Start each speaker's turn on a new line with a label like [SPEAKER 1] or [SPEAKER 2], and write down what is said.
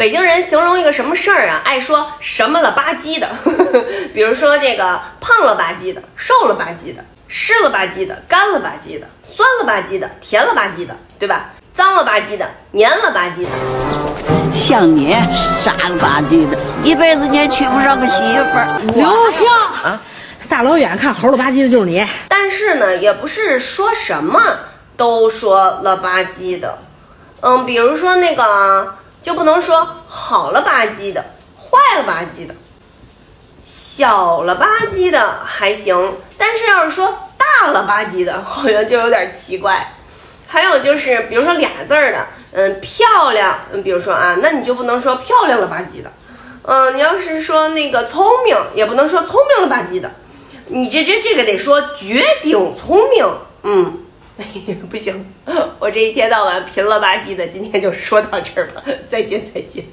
[SPEAKER 1] 北京人形容一个什么事儿啊，爱说什么了吧唧的，比如说这个胖了吧唧的，瘦了吧唧的，湿了吧唧的，干了吧唧的，酸了吧唧的，甜了吧唧的，对吧？脏了吧唧的，黏了吧唧的。
[SPEAKER 2] 像你傻了吧唧的，一辈子你也娶不上个媳妇儿。
[SPEAKER 3] 刘星啊，大老远看猴了吧唧的就是你。
[SPEAKER 1] 但是呢，也不是说什么都说了吧唧的，嗯，比如说那个就不能说好了吧唧的，坏了吧唧的，小了吧唧的还行，但是要是说大了吧唧的，好像就有点奇怪。还有就是，比如说俩字儿的，嗯，漂亮，嗯，比如说啊，那你就不能说漂亮了吧唧的，嗯，你要是说那个聪明，也不能说聪明了吧唧的，你这这这个得说绝顶聪明，嗯，不行，我这一天到晚贫了吧唧的，今天就说到这儿吧，再见再见。